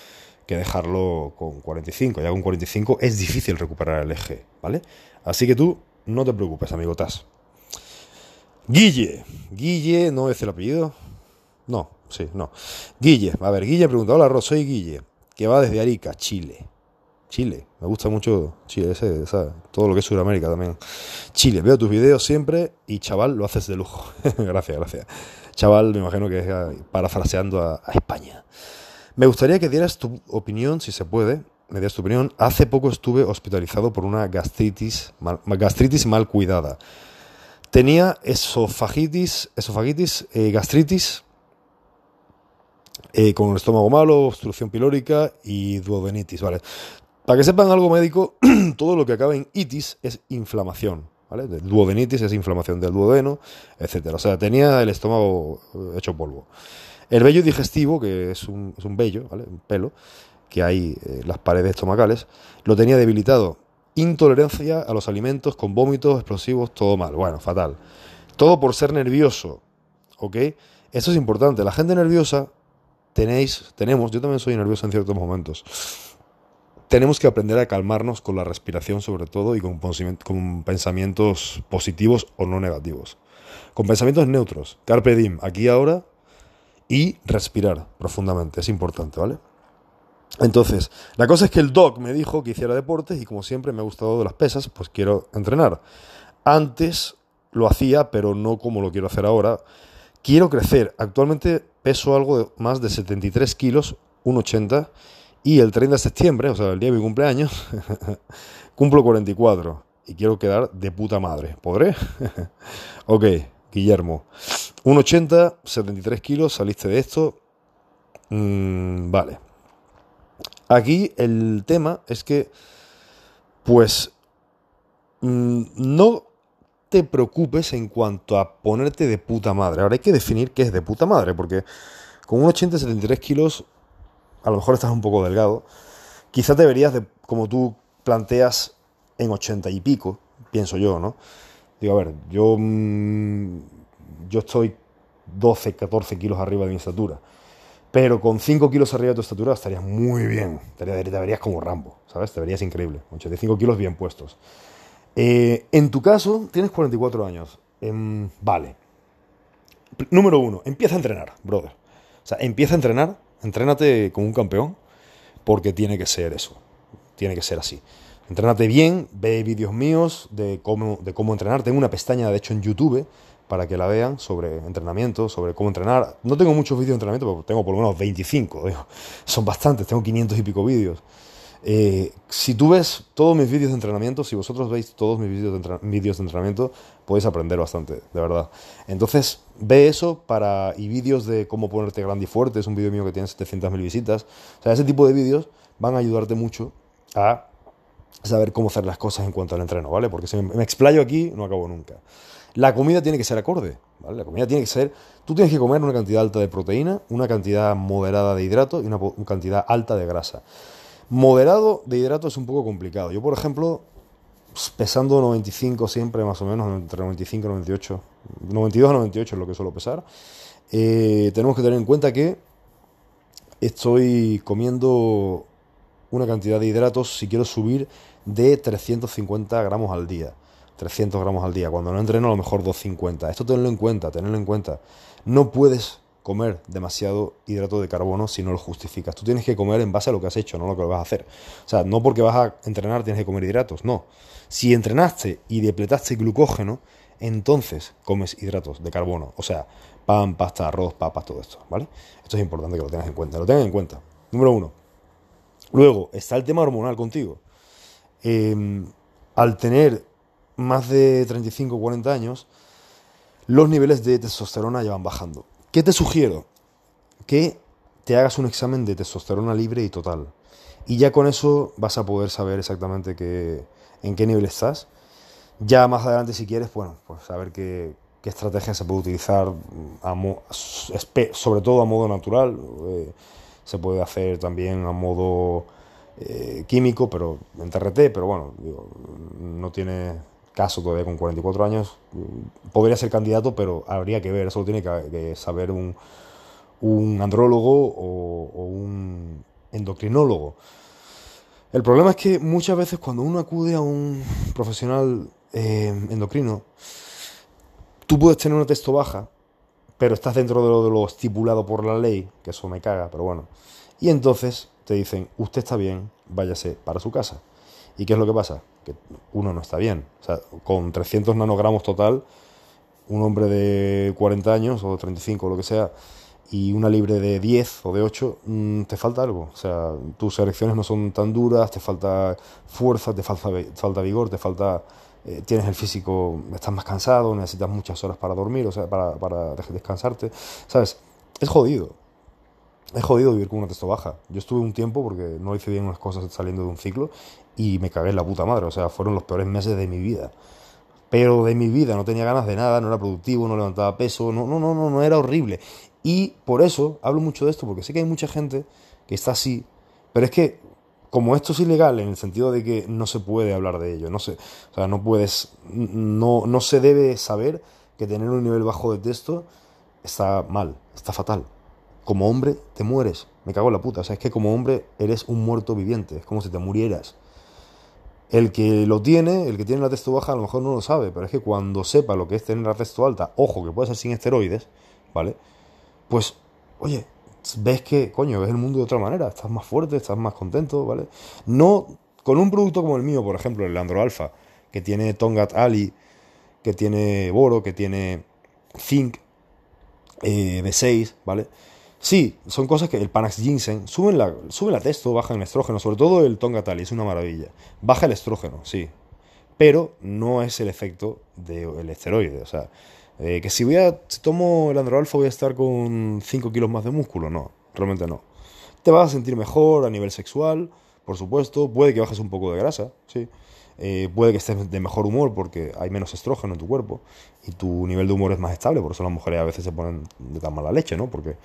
que dejarlo con 45. Ya con 45 es difícil recuperar el eje, ¿vale? Así que tú no te preocupes, amigo Taz. Guille. Guille, ¿no es el apellido? No, sí, no. Guille, a ver, Guille pregunta, hola Ros, soy Guille, que va desde Arica, Chile. Chile. Me gusta mucho Chile, todo lo que es Sudamérica también. Chile, veo tus videos siempre y chaval, lo haces de lujo. gracias, gracias. Chaval, me imagino que es parafraseando a, España. Me gustaría que dieras tu opinión, si se puede, me dieras tu opinión. Hace poco estuve hospitalizado por una gastritis mal, gastritis mal cuidada. Tenía esofagitis, esofagitis eh, gastritis, eh, con estómago malo, obstrucción pilórica y duodenitis, ¿vale? Para que sepan algo médico, todo lo que acaba en itis es inflamación. ¿vale? duodenitis es inflamación del duodeno, etc. O sea, tenía el estómago eh, hecho polvo. El vello digestivo, que es un, es un vello, ¿vale? un pelo, que hay en las paredes estomacales, lo tenía debilitado. Intolerancia a los alimentos, con vómitos, explosivos, todo mal. Bueno, fatal. Todo por ser nervioso. ¿Ok? Eso es importante. La gente nerviosa, tenéis, tenemos, yo también soy nervioso en ciertos momentos tenemos que aprender a calmarnos con la respiración sobre todo y con, pensamientos positivos o no negativos. Con pensamientos neutros. Carpe diem, aquí ahora y respirar profundamente. Es importante, ¿vale? Entonces, la cosa es que el doc me dijo que hiciera deportes y como siempre me ha gustado las pesas, pues quiero entrenar. Antes lo hacía, pero no como lo quiero hacer ahora. Quiero crecer. Actualmente peso algo más de 73 kilos, 1,80 y el 30 de septiembre, o sea, el día de mi cumpleaños, cumplo 44 y quiero quedar de puta madre. ¿Podré? ok, Guillermo. 1,80, 73 kilos, saliste de esto. Mm, vale. Aquí el tema es que, pues, mm, no te preocupes en cuanto a ponerte de puta madre. Ahora hay que definir qué es de puta madre, porque con 1,80, 73 kilos a lo mejor estás un poco delgado, quizás deberías, de, como tú planteas, en 80 y pico, pienso yo, ¿no? Digo, a ver, yo, mm, yo estoy 12, 14 kilos arriba de mi estatura, pero con 5 kilos arriba de tu estatura estarías muy bien, te, verías como Rambo, ¿sabes? Te verías increíble, 85 kilos bien puestos. Eh, en tu caso, tienes 44 años. Em, vale. Número uno, empieza a entrenar, brother. O sea, empieza a entrenar Entrénate como un campeón, porque tiene que ser eso, tiene que ser así. Entrénate bien, ve vídeos míos de cómo, de cómo entrenar. Tengo una pestaña, de hecho, en YouTube para que la vean sobre entrenamiento, sobre cómo entrenar. No tengo muchos vídeos de entrenamiento, pero tengo por lo menos 25. Son bastantes, tengo 500 y pico vídeos. Eh, si tú ves todos mis vídeos de entrenamiento, si vosotros veis todos mis vídeos de, de entrenamiento, podéis aprender bastante, de verdad. Entonces, ve eso para y vídeos de cómo ponerte grande y fuerte, es un vídeo mío que tiene 700.000 visitas. O sea, ese tipo de vídeos van a ayudarte mucho a saber cómo hacer las cosas en cuanto al entreno, ¿vale? Porque si me, explayo aquí, no acabo nunca. La comida tiene que ser acorde, ¿vale? La comida tiene que ser... Tú tienes que comer una cantidad alta de proteína, una cantidad moderada de hidrato y una cantidad alta de grasa. Moderado de hidrato es un poco complicado. Yo, por ejemplo, pues, pesando 95 siempre, más o menos, entre 95 y 98, 92 a 98 es lo que suelo pesar, eh, tenemos que tener en cuenta que estoy comiendo una cantidad de hidratos, si quiero subir, de 350 gramos al día. 300 gramos al día. Cuando no entreno, a lo mejor 250. Esto tenlo en cuenta, tenlo en cuenta. No puedes comer demasiado hidrato de carbono si no lo justificas. Tú tienes que comer en base a lo que has hecho, no lo que vas a hacer. O sea, no porque vas a entrenar tienes que comer hidratos, no. Si entrenaste y depletaste glucógeno, entonces comes hidratos de carbono. O sea, pan, pasta, arroz, papas, todo esto, ¿vale? Esto es importante que lo tengas en cuenta. Lo tengas en cuenta. Número uno. Luego, está el tema hormonal contigo. Em, al tener más de 35 o 40 años, los niveles de testosterona ya van bajando. ¿Qué te sugiero? Que te hagas un examen de testosterona libre y total. Y ya con eso vas a poder saber exactamente qué, en qué nivel estás. Ya más adelante, si quieres, bueno, pues saber qué, qué estrategia se puede utilizar, sobre todo a modo natural. Eh, se puede hacer también a modo eh, químico, pero en TRT, pero bueno, no tiene caso todavía con 44 años. Podría ser candidato, pero habría que ver, eso lo tiene que, saber un, andrólogo o, un endocrinólogo. El problema es que muchas veces cuando uno acude a un profesional eh, endocrino, tú puedes tener una texto baja, pero estás dentro de lo, de lo estipulado por la ley, que eso me caga, pero bueno. Y entonces te dicen, usted está bien, váyase para su casa. ¿Y qué es lo que pasa? Que uno no está bien. O sea, con 300 nanogramos total, un hombre de 40 años o 35 o lo que sea, y una libre de 10 o de 8, mm, te falta algo. O sea, tus erecciones no son tan duras, te falta fuerza, te falta, falta vigor, te falta... Eh, tienes el físico, estás más cansado, necesitas muchas horas para dormir, o sea, para, para descansarte. ¿Sabes? Es jodido es jodido vivir con una testo baja. Yo estuve un tiempo porque no hice bien unas cosas saliendo de un ciclo y me cagué en la puta madre. O sea, fueron los peores meses de mi vida. Pero de mi vida no tenía ganas de nada, no era productivo, no levantaba peso, no, no, no, no, no era horrible. Y por eso hablo mucho de esto, porque sé que hay mucha gente que está así, pero es que como esto es ilegal en el sentido de que no se puede hablar de ello, no se, o sea, no puedes, no, no se debe saber que tener un nivel bajo de texto está mal, está fatal como hombre te mueres. Me cago en la puta. O sea, es que como hombre eres un muerto viviente. Es como si te murieras. El que lo tiene, el que tiene la testo baja, a lo mejor no lo sabe, pero es que cuando sepa lo que es tener la testo alta, ojo, que puede ser sin esteroides, ¿vale? Pues, oye, ves que, coño, ves el mundo de otra manera, estás más fuerte, estás más contento, ¿vale? No con un producto como el mío, por ejemplo, el Andro Alpha, que tiene Tongat Ali, que tiene Boro, que tiene Zinc eh, B6, ¿vale? Sí, son cosas que el Panax Ginseng suben la, sube la testo, baja el estrógeno, sobre todo el Tonga Tali, es una maravilla. Baja el estrógeno, sí, pero no es el efecto del esteroide. O sea, eh, que si voy a, si tomo el androalfa voy a estar con 5 kilos más de músculo, no, realmente no. Te vas a sentir mejor a nivel sexual, por supuesto, puede que bajes un poco de grasa, sí. Eh, puede que estés de mejor humor porque hay menos estrógeno en tu cuerpo y tu nivel de humor es más estable, por eso las mujeres a veces se ponen de tan mala leche, ¿no? Porque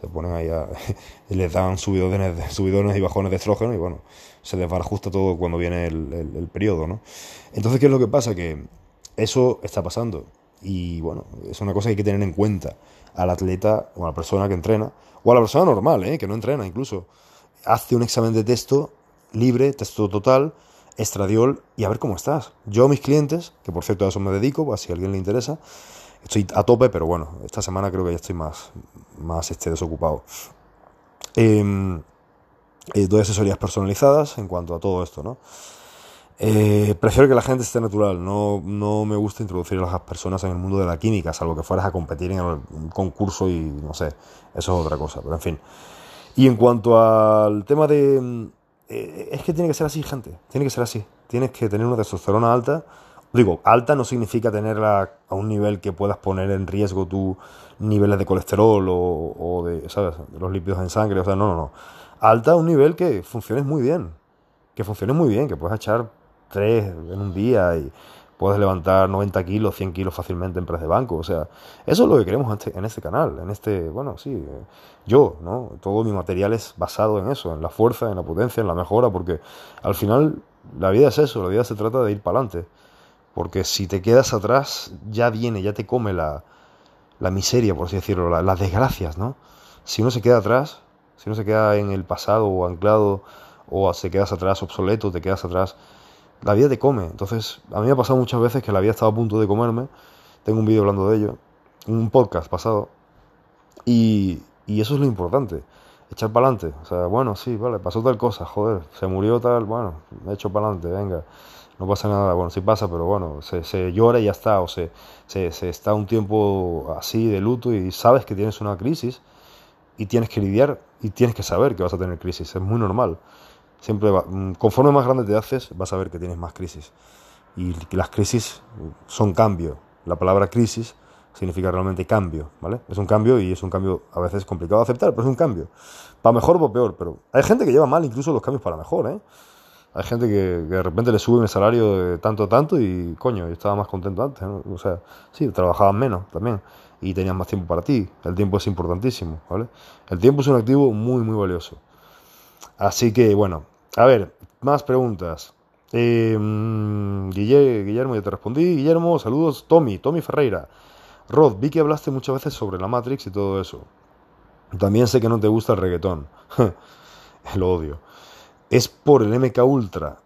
se ponen ahí a, les dan subidones, subidones y bajones de estrógeno y bueno, se les justo todo cuando viene el, periodo, ¿no? Entonces, ¿qué es lo que pasa? Que eso está pasando y bueno, es una cosa que hay que tener en cuenta al atleta o a la persona que entrena o a la persona normal, ¿eh? que no entrena incluso. Hace un examen de texto libre, texto total, estradiol y a ver cómo estás. Yo a mis clientes, que por cierto a eso me dedico, si a alguien le interesa, estoy a tope, pero bueno, esta semana creo que ya estoy más, más este, desocupado. Em, eh, doy asesorías personalizadas en cuanto a todo esto, ¿no? Eh, prefiero que la gente esté natural, no, no me gusta introducir a las personas en el mundo de la química, salvo que fueras a competir en un concurso y no sé, eso es otra cosa, pero en fin. Y en cuanto al tema de... Eh, es que tiene que ser así, gente, tiene que ser así. Tienes que tener una testosterona alta Digo, alta no significa tenerla a un nivel que puedas poner en riesgo tus niveles de colesterol o, de, ¿sabes? los lípidos en sangre. O sea, no, no, no. Alta a un nivel que funcione muy bien. Que funcione muy bien, que puedas echar tres en un día y puedes levantar 90 kilos, 100 kilos fácilmente en press de banco. O sea, eso es lo que queremos en este canal, en este, bueno, sí, yo, ¿no? Todo mi material es basado en eso, en la fuerza, en la potencia, en la mejora, porque al final la vida es eso, la vida se trata de ir para adelante. Porque si te quedas atrás, ya viene, ya te come la, la miseria, por así decirlo, las desgracias, ¿no? Si uno se queda atrás, si uno se queda en el pasado o anclado, o se quedas atrás obsoleto, te quedas atrás, la vida te come. Entonces, a mí me ha pasado muchas veces que la vida estaba a punto de comerme. Tengo un vídeo hablando de ello, un podcast pasado. Y, y eso es lo importante, echar para adelante. O sea, bueno, sí, vale, pasó tal cosa, joder, se murió tal, bueno, me echo para adelante, venga, no pasa nada, bueno, sí pasa, pero bueno, se, se llora y ya está, o se, se, se está un tiempo así de luto y sabes que tienes una crisis y tienes que lidiar y tienes que saber que vas a tener crisis, es muy normal. Siempre va, mm, conforme más grande te haces, vas a ver que tienes más crisis. Y las crisis son cambio. La palabra crisis significa realmente cambio, ¿vale? Es un cambio y es un cambio a veces complicado de aceptar, pero es un cambio. Para mejor o para peor, pero hay gente que lleva mal incluso los cambios para mejor, ¿eh? Hay gente que, de repente le suben el salario de tanto a tanto y, coño, yo estaba más contento antes, ¿no? O sea, sí, trabajaban menos también y tenían más tiempo para ti. El tiempo es importantísimo, ¿vale? El tiempo es un activo muy, muy valioso. Así que, bueno, a ver, más preguntas. Eh, mm, Guillermo, ya te respondí. Guillermo, saludos. Tommy, Tommy Ferreira. Rod, vi que hablaste muchas veces sobre la Matrix y todo eso. También sé que no te gusta el reggaetón. Lo odio. Es por el MK Ultra.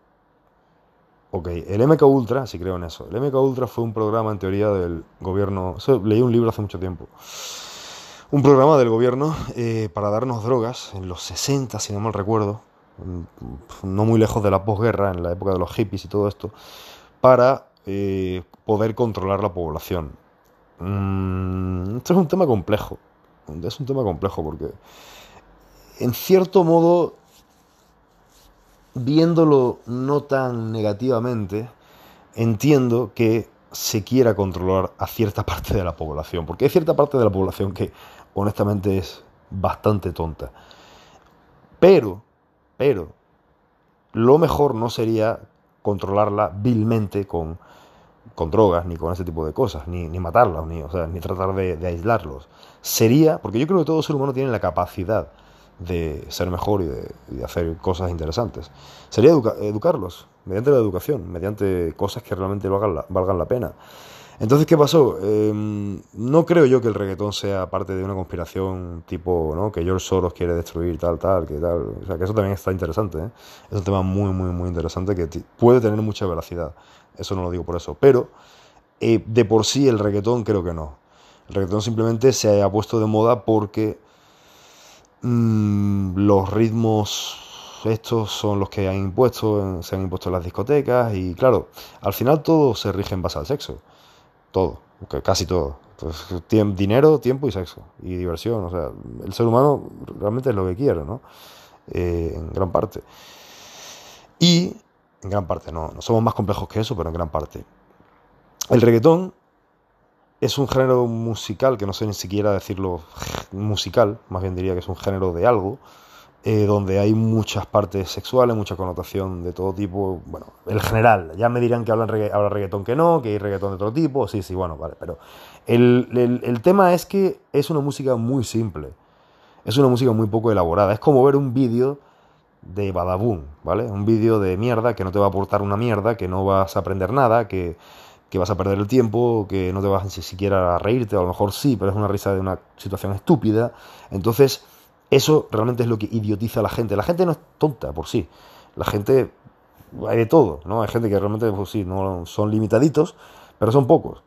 Ok, el MK Ultra, sí creo en eso. El MK Ultra fue un programa en teoría del gobierno. leí un libro hace mucho tiempo. Un programa del gobierno eh, para darnos drogas en los 60, si no mal recuerdo. No muy lejos de la posguerra, en la época de los hippies y todo esto. Para eh, poder controlar la población. Mm, esto es un tema complejo. Es un tema complejo porque, en cierto modo, viéndolo no tan negativamente, entiendo que se quiera controlar a cierta parte de la población, porque hay cierta parte de la población que honestamente es bastante tonta. Pero, pero, lo mejor no sería controlarla vilmente con, con drogas, ni con ese tipo de cosas, ni, ni ni, o sea, ni tratar de, de aislarlos. Sería, porque yo creo que todo ser humano tiene la capacidad de ser mejor y de, hacer cosas interesantes. Sería educarlos, mediante la educación, mediante cosas que realmente valgan la, valgan la pena. Entonces, ¿qué pasó? Em, no creo yo que el reggaetón sea parte de una conspiración tipo, ¿no? Que George Soros quiere destruir tal, tal, que tal. O sea, que eso también está interesante, ¿eh? Es un tema muy, muy, muy interesante que puede tener mucha veracidad. Eso no lo digo por eso. Pero, eh, de por sí, el reggaetón creo que no. El reggaetón simplemente se ha puesto de moda porque Mm, los ritmos estos son los que han impuesto, se han impuesto en las discotecas y claro, al final todo se rige en base al sexo. Todo, casi todo. dinero, tiempo y sexo. Y diversión. O sea, el ser humano realmente es lo que quiere, ¿no? Eh, en gran parte. Y, en gran parte, no, no somos más complejos que eso, pero en gran parte. El reggaetón es un género musical, que no sé ni siquiera decirlo musical, más bien diría que es un género de algo, eh, donde hay muchas partes sexuales, mucha connotación de todo tipo. Bueno, el general, ya me dirán que hablan habla reggaetón que no, que hay reggaetón de otro tipo, sí, sí, bueno, vale, pero el, el tema es que es una música muy simple, es una música muy poco elaborada, es como ver un vídeo de Badaboom, ¿vale? Un vídeo de mierda que no te va a aportar una mierda, que no vas a aprender nada, que que vas a perder el tiempo, que no te vas ni siquiera a reírte, a lo mejor sí, pero es una risa de una situación estúpida. Entonces, eso realmente es lo que idiotiza a la gente. La gente no es tonta por sí. La gente, hay de todo, ¿no? Hay gente que realmente, pues sí, no son limitaditos, pero son pocos.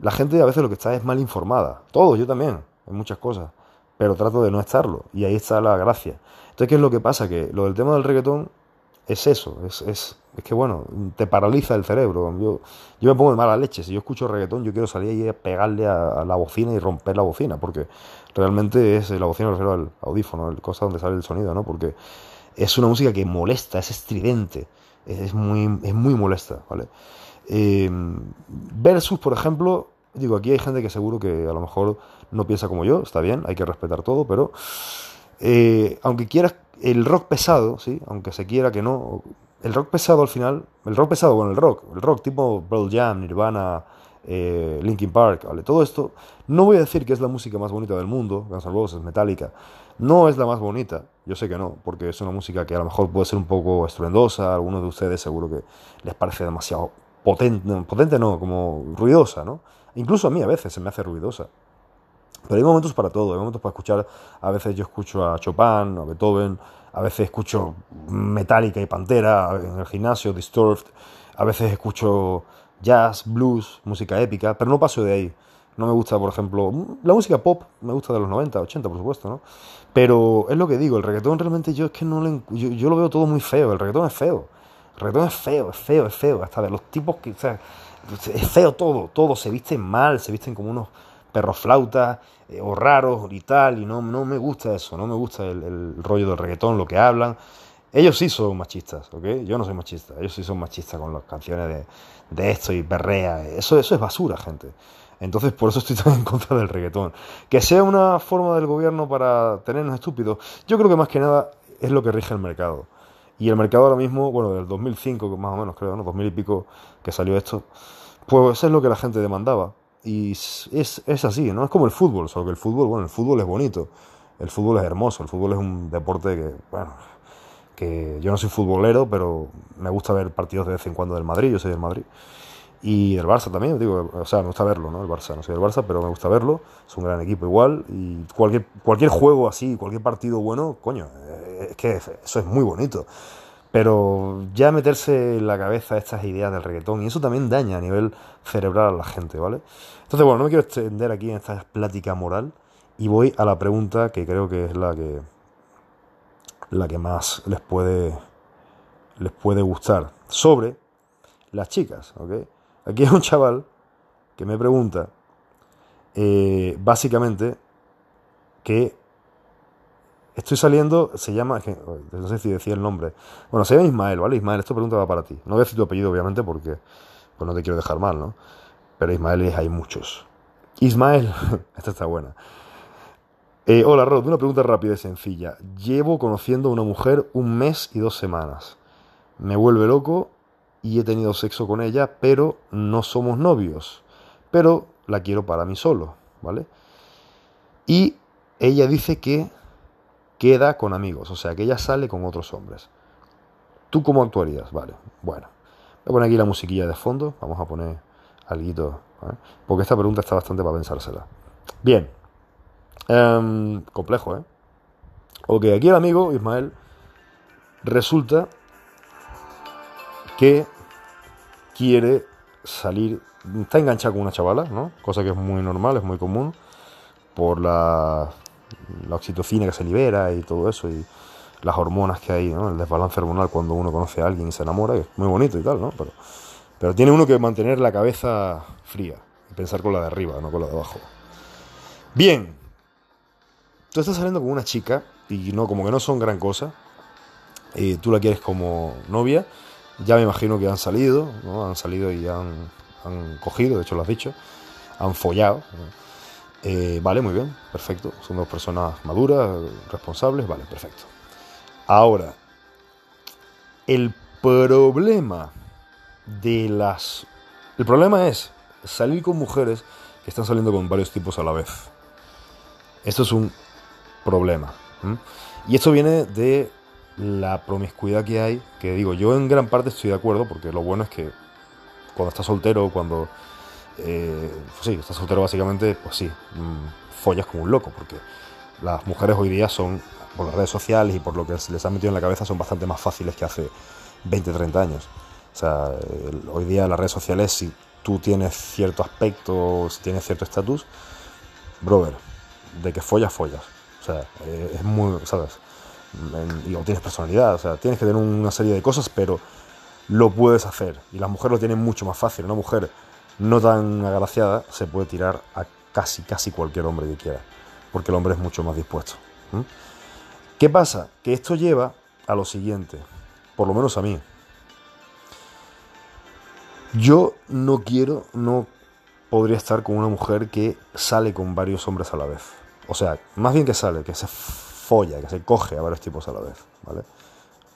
La gente a veces lo que está es mal informada. Todos, yo también, en muchas cosas. Pero trato de no estarlo. Y ahí está la gracia. Entonces, ¿qué es lo que pasa? Que lo del tema del reggaetón es eso, es, es, es, que bueno, te paraliza el cerebro. Yo, yo me pongo de mala leche, si yo escucho reggaetón yo quiero salir y pegarle a, la bocina y romper la bocina, porque realmente es la bocina, refiero al audífono, el cosa donde sale el sonido, ¿no? Porque es una música que molesta, es estridente, es muy, es muy molesta, ¿vale? Eh, versus, por ejemplo, digo, aquí hay gente que seguro que a lo mejor no piensa como yo, está bien, hay que respetar todo, pero eh, aunque quieras el rock pesado, ¿sí? aunque se quiera que no, el rock pesado al final, el rock pesado con el rock, el rock tipo Pearl Jam, Nirvana, eh, Linkin Park, ¿vale? todo esto, no voy a decir que es la música más bonita del mundo, Guns N' Roses, Metallica, no es la más bonita, yo sé que no, porque es una música que a lo mejor puede ser un poco estruendosa, a algunos de ustedes seguro que les parece demasiado potente, potente no, como ruidosa, ¿no? Incluso a mí a veces se me hace ruidosa. Pero hay momentos para todo, hay momentos para escuchar, a veces yo escucho a Chopin, a Beethoven, a veces escucho Metallica y Pantera en el gimnasio, Disturbed, a veces escucho jazz, blues, música épica, pero no paso de ahí. No me gusta, por ejemplo, la música pop, me gusta de los 90, 80, por supuesto, ¿no? Pero es lo que digo, el reggaetón realmente yo es que no le, yo, yo lo veo todo muy feo, el reggaetón es feo. El reggaetón es feo, es feo, es feo, hasta de los tipos que, o sea, es feo todo, todo, se visten mal, se visten como unos perros flautas eh, o raros y tal, y no, no me gusta eso, no me gusta el, rollo del reggaetón, lo que hablan. Ellos sí son machistas, ¿ok? Yo no soy machista, ellos sí son machistas con las canciones de, de esto y perrea. Eso, eso es basura, gente. Entonces, por eso estoy tan en contra del reggaetón. Que sea una forma del gobierno para tenernos estúpidos, yo creo que más que nada es lo que rige el mercado. Y el mercado ahora mismo, bueno, del 2005, más o menos creo, ¿no? 2000 y pico que salió esto, pues eso es lo que la gente demandaba. Y es, es así, ¿no? Es como el fútbol, solo que el fútbol, bueno, el fútbol es bonito, el fútbol es hermoso, el fútbol es un deporte que, bueno, que yo no soy futbolero, pero me gusta ver partidos de vez en cuando del Madrid, yo soy del Madrid. Y del Barça también, digo, o sea, me gusta verlo, ¿no? El Barça, no soy del Barça, pero me gusta verlo, es un gran equipo igual. Y cualquier, cualquier juego así, cualquier partido bueno, coño, eh, es que eso es muy bonito. Pero ya meterse en la cabeza estas ideas del reggaetón, y eso también daña a nivel cerebral a la gente, ¿vale? Entonces, bueno, no me quiero extender aquí en esta plática moral, y voy a la pregunta que creo que es la que la que más les puede, les puede gustar. Sobre las chicas, ¿ok? Aquí hay un chaval que me pregunta, eh, básicamente, que estoy saliendo, se llama, no sé si decía el nombre, bueno, se llama Ismael, ¿vale? Ismael, esto pregunta va para ti. No voy a decir tu apellido, obviamente, porque pues no te quiero dejar mal, ¿no? Pero Ismael hay muchos. Ismael, esta está buena. Eh, hola Rod, una pregunta rápida y sencilla. Llevo conociendo a una mujer un mes y dos semanas. Me vuelve loco y he tenido sexo con ella, pero no somos novios. Pero la quiero para mí solo, ¿vale? Y ella dice que queda con amigos, o sea, que ella sale con otros hombres. ¿Tú cómo actuarías? Vale, bueno. Voy a poner aquí la musiquilla de fondo, vamos a poner algo, porque esta pregunta está bastante para pensársela. Bien, Em, complejo, ¿eh? Ok, aquí el amigo Ismael resulta que quiere salir, está enganchado con una chavala, ¿no? Cosa que es muy normal, es muy común, por la, la oxitocina que se libera y todo eso, y las hormonas que hay, ¿no? El desbalance hormonal cuando uno conoce a alguien y se enamora, es muy bonito y tal, ¿no? Pero, pero tiene uno que mantener la cabeza fría y pensar con la de arriba, no con la de abajo. Bien, tú estás saliendo con una chica y no, como que no son gran cosa, y tú la quieres como novia, ya me imagino que han salido, ¿no? Han salido y han, han cogido, de hecho lo has dicho, han follado. Eh, vale, muy bien, perfecto. Son dos personas maduras, responsables, vale, perfecto. Ahora, el problema de las... El problema es salir con mujeres que están saliendo con varios tipos a la vez. Esto es un problema. Y esto viene de la promiscuidad que hay, que digo, yo en gran parte estoy de acuerdo, porque lo bueno es que cuando estás soltero, cuando... Eh, pues sí, estás soltero básicamente, pues sí, mm, follas como un loco, porque las mujeres hoy día son, por las redes sociales y por lo que les ha metido en la cabeza, son bastante más fáciles que hace 20, 30 años. O sea, hoy día las redes sociales, si tú tienes cierto aspecto, si tienes cierto estatus, brother, de que follas, follas. O sea, eh, es muy, ¿sabes? y o tienes personalidad, o sea, tienes que tener una serie de cosas, pero lo puedes hacer. Y las mujeres lo tienen mucho más fácil. Una mujer no tan agraciada se puede tirar a casi, casi cualquier hombre que quiera, porque el hombre es mucho más dispuesto. ¿Qué pasa? Que esto lleva a lo siguiente, por lo menos a mí. Yo no quiero, no podría estar con una mujer que sale con varios hombres a la vez. O sea, más bien que sale, que se folla, que se coge a varios tipos a la vez, ¿vale?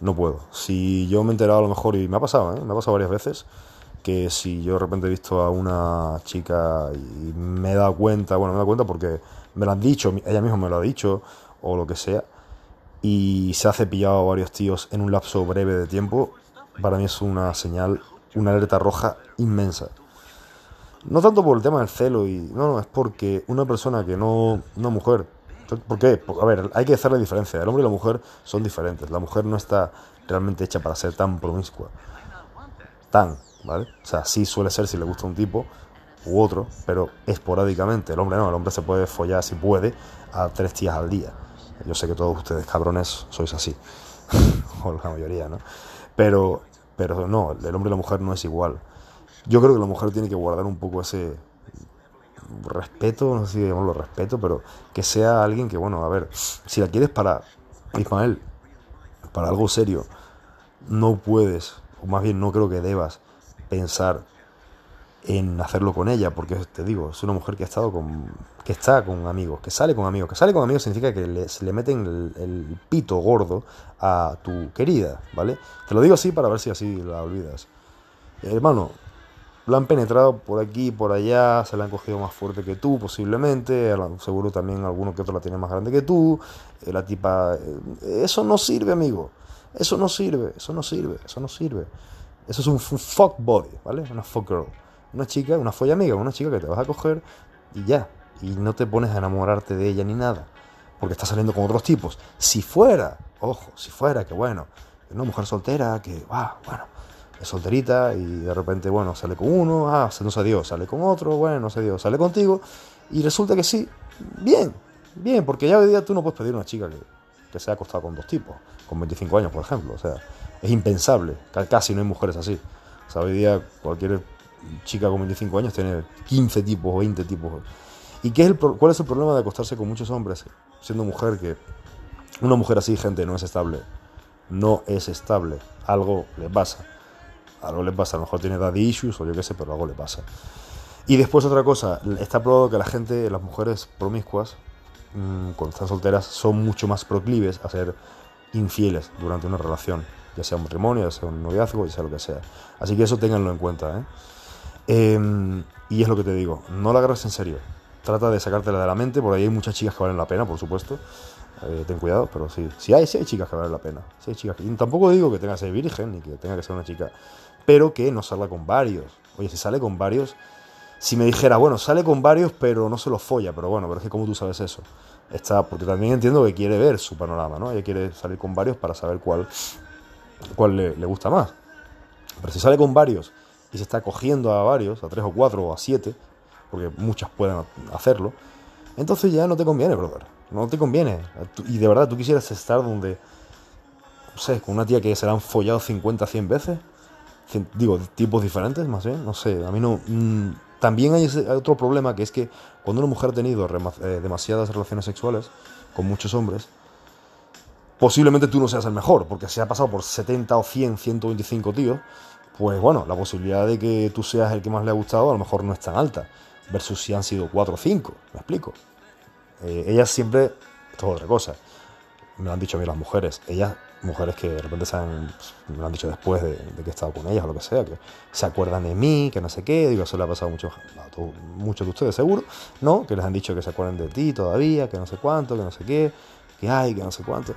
No puedo. Si yo me he enterado a lo mejor, y me ha pasado, ¿eh? Me ha pasado varias veces, que si yo de repente he visto a una chica y me he dado cuenta, bueno, me he dado cuenta porque me lo han dicho, ella misma me lo ha dicho, o lo que sea, y se ha cepillado a varios tíos en un lapso breve de tiempo, para mí es una señal, una alerta roja inmensa. No tanto por el tema del celo y. No, no, es porque una persona que no. Una mujer. ¿Por qué? A ver, hay que hacer la diferencia. El hombre y la mujer son diferentes. La mujer no está realmente hecha para ser tan promiscua. Tan, ¿vale? O sea, sí suele ser si le gusta un tipo, u otro, pero esporádicamente. El hombre no, el hombre se puede follar si puede a tres tías al día. Yo sé que todos ustedes cabrones sois así, o la mayoría, ¿no? Pero, pero no, el hombre y la mujer no es igual. Yo creo que la mujer tiene que guardar un poco ese respeto, no sé si llamarlo respeto, pero que sea alguien que, bueno, a ver, si la quieres para Ismael, para algo serio, no puedes, o más bien no creo que debas pensar en hacerlo con ella, porque te digo, es una mujer que ha estado con, que está con amigos, que sale con amigos, que sale con amigos significa que le, se le meten el, pito gordo a tu querida, ¿vale? Te lo digo así para ver si así la olvidas. Hermano, la han penetrado por aquí por allá, se la han cogido más fuerte que tú posiblemente, seguro también alguno que otro la tiene más grande que tú, eh, la tipa... Eh, eso no sirve, amigo. Eso no sirve, eso no sirve, eso no sirve. Eso es un fuck body, ¿vale? Una fuck girl. Una chica, una folla amiga, una chica que te vas a coger y ya. Y no te pones a enamorarte de ella ni nada. Porque está saliendo con otros tipos. Si fuera, ojo, si fuera que bueno, una mujer soltera que, va, bueno, es solterita y de repente, bueno, sale con uno, ah, no se dio, sale con otro, bueno, no se dio, sale contigo. Y resulta que sí, bien, bien, porque ya hoy día tú no puedes pedir una chica que, que se haya acostado con dos tipos, con 25 años, por ejemplo. O sea, es impensable, casi no hay mujeres así. O sea, hoy día cualquier chica con 25 años tiene 15 tipos o 20 tipos. ¿Y qué es el, cuál es el problema de acostarse con muchos hombres siendo mujer que una mujer así, gente, no es estable? No es estable. Algo le pasa. Algo le pasa. A lo mejor tiene daddy issues o yo qué sé, pero algo le pasa. Y después otra cosa, está probado que la gente, las mujeres promiscuas, mm, cuando están solteras, son mucho más proclives a ser infieles durante una relación, ya sea un matrimonio, ya sea un noviazgo, ya sea lo que sea. Así que eso ténganlo en cuenta. ¿eh? Em, y es lo que te digo, no la agarres en serio. Trata de sacártela de la mente, por ahí hay muchas chicas que valen la pena, por supuesto. Eh, ten cuidado, pero sí, sí hay, sí hay chicas que valen la pena. Sí hay chicas que, tampoco digo que tenga que ser virgen ni que tenga que ser una chica, pero que no salga con varios. Oye, si sale con varios, si me dijera, bueno, sale con varios, pero no se los folla, pero bueno, pero es que como tú sabes eso. Está, porque también entiendo que quiere ver su panorama, ¿no? Ella quiere salir con varios para saber cuál, cuál le, le gusta más. Pero si sale con varios y se está cogiendo a varios, a tres o cuatro o a siete, porque muchas pueden hacerlo, entonces ya no te conviene, brother. No te conviene. Y de verdad, tú quisieras estar donde, no sé, con una tía que se la han follado 50, 100 veces. Digo, tipos diferentes, más bien, no sé. A mí no. Mm, también hay, otro problema que es que cuando una mujer ha tenido eh, demasiadas relaciones sexuales con muchos hombres, posiblemente tú no seas el mejor, porque se ha pasado por 70 o 100, 125 tíos pues bueno, la posibilidad de que tú seas el que más le ha gustado a lo mejor no es tan alta, versus si han sido cuatro o cinco, me explico. Eh, ellas siempre, esto es otra cosa, me lo han dicho a mí las mujeres, ellas, mujeres que de repente se han, me lo han dicho después de, que he estado con ellas o lo que sea, que se acuerdan de mí, que no sé qué, digo, eso le ha pasado a muchos de ustedes seguro, ¿no? Que les han dicho que se acuerdan de ti todavía, que no sé cuánto, que no sé qué, que hay, que no sé cuánto.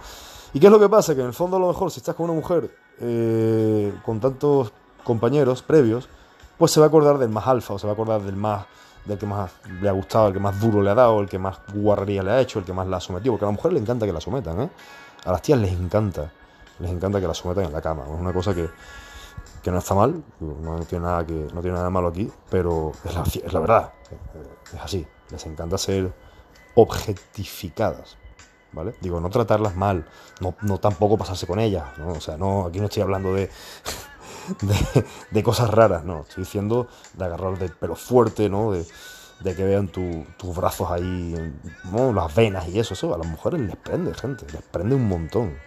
¿Y qué es lo que pasa? Que en el fondo a lo mejor si estás con una mujer eh, con tantos compañeros previos, pues se va a acordar del más alfa, o se va a acordar del más del que más le ha gustado, el que más duro le ha dado, el que más guarrería le ha hecho, el que más la ha sometido, porque a la mujer le encanta que la sometan, ¿eh? A las tías les encanta, les encanta que la sometan en la cama, es una cosa que, que no está mal, no tiene nada que no tiene nada malo aquí, pero es la, es la verdad, es así, les encanta ser objetificadas, ¿vale? Digo, no tratarlas mal, no, no tampoco pasarse con ellas, ¿no? O sea, no, aquí no estoy hablando de de, cosas raras, no. Estoy diciendo de agarrar del pelo fuerte, ¿no? De, que vean tus brazos ahí, ¿no? las venas y eso. Eso a las mujeres les prende, gente. Les prende un montón.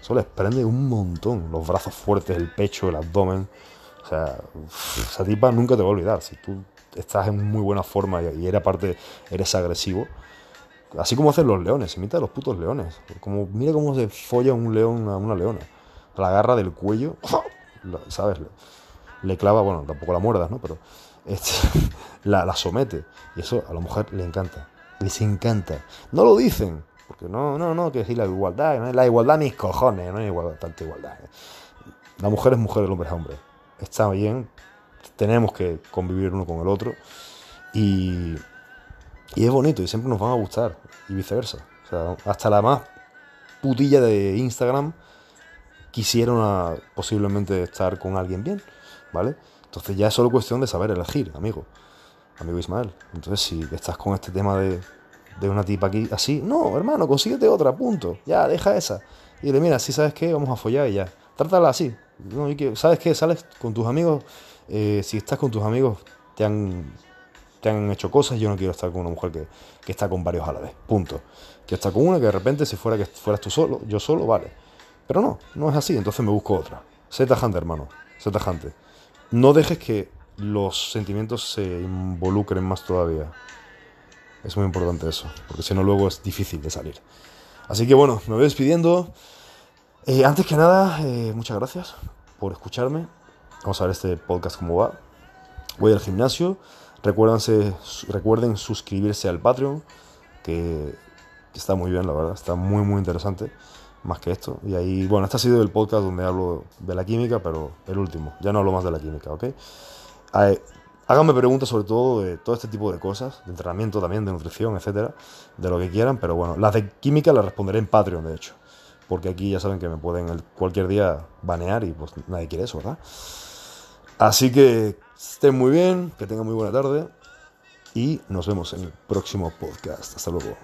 Eso les prende un montón. Los brazos fuertes, el pecho, el abdomen. O sea, esa tipa nunca te va a olvidar. Si tú estás en muy buena forma y, eres aparte eres agresivo, así como hacen los leones, imita a los putos leones. Como, mira cómo se folla un león a una leona. La agarra del cuello ¿sabes? Le clava, bueno, tampoco la muerdas, ¿no? Pero este, la, somete. Y eso a la mujer le encanta. Les encanta. No lo dicen, porque no, no, no, que decir la igualdad, ¿no? la igualdad mis cojones, no hay igualdad, tanta igualdad. La mujer es mujer, el hombre es hombre. Está bien, tenemos que convivir uno con el otro. Y, y es bonito y siempre nos van a gustar. Y viceversa. Hasta la más putilla de Instagram quisiera posiblemente estar con alguien bien, ¿vale? Entonces ya es solo cuestión de saber elegir, amigo. Amigo Ismael. Entonces, si estás con este tema de, de una tipa aquí así, no, hermano, consíguete otra, punto. Ya, deja esa. Y dile, mira, si sabes qué, vamos a follar y ya. Trátala así. No, y que, ¿Sabes qué? Sales con tus amigos. eh, si estás con tus amigos, te han, te han hecho cosas. Yo no quiero estar con una mujer que, que está con varios a la vez. Punto. Quiero estar con una que de repente, si fuera que fueras tú solo, yo solo, vale. Pero no, no es así. Entonces me busco otra. Sé tajante, hermano. Sé tajante. No dejes que los sentimientos se involucren más todavía. Es muy importante eso, porque si no luego es difícil de salir. Así que bueno, me voy despidiendo. Eh, antes que nada, eh, muchas gracias por escucharme. Vamos a ver este podcast cómo va. Voy al gimnasio. Recuerden suscribirse al Patreon, que está muy bien, la verdad. Está muy, muy interesante. Más que esto. Y ahí, bueno, este ha sido el podcast donde hablo de la química, pero el último. Ya no hablo más de la química, ¿ok? Háganme preguntas sobre todo de todo este tipo de cosas, de entrenamiento también, de nutrición, etcétera, de lo que quieran, pero bueno, las de química las responderé en Patreon, de hecho, porque aquí ya saben que me pueden cualquier día banear y pues nadie quiere eso, ¿verdad? Así que estén muy bien, que tengan muy buena tarde y nos vemos en el próximo podcast. Hasta luego.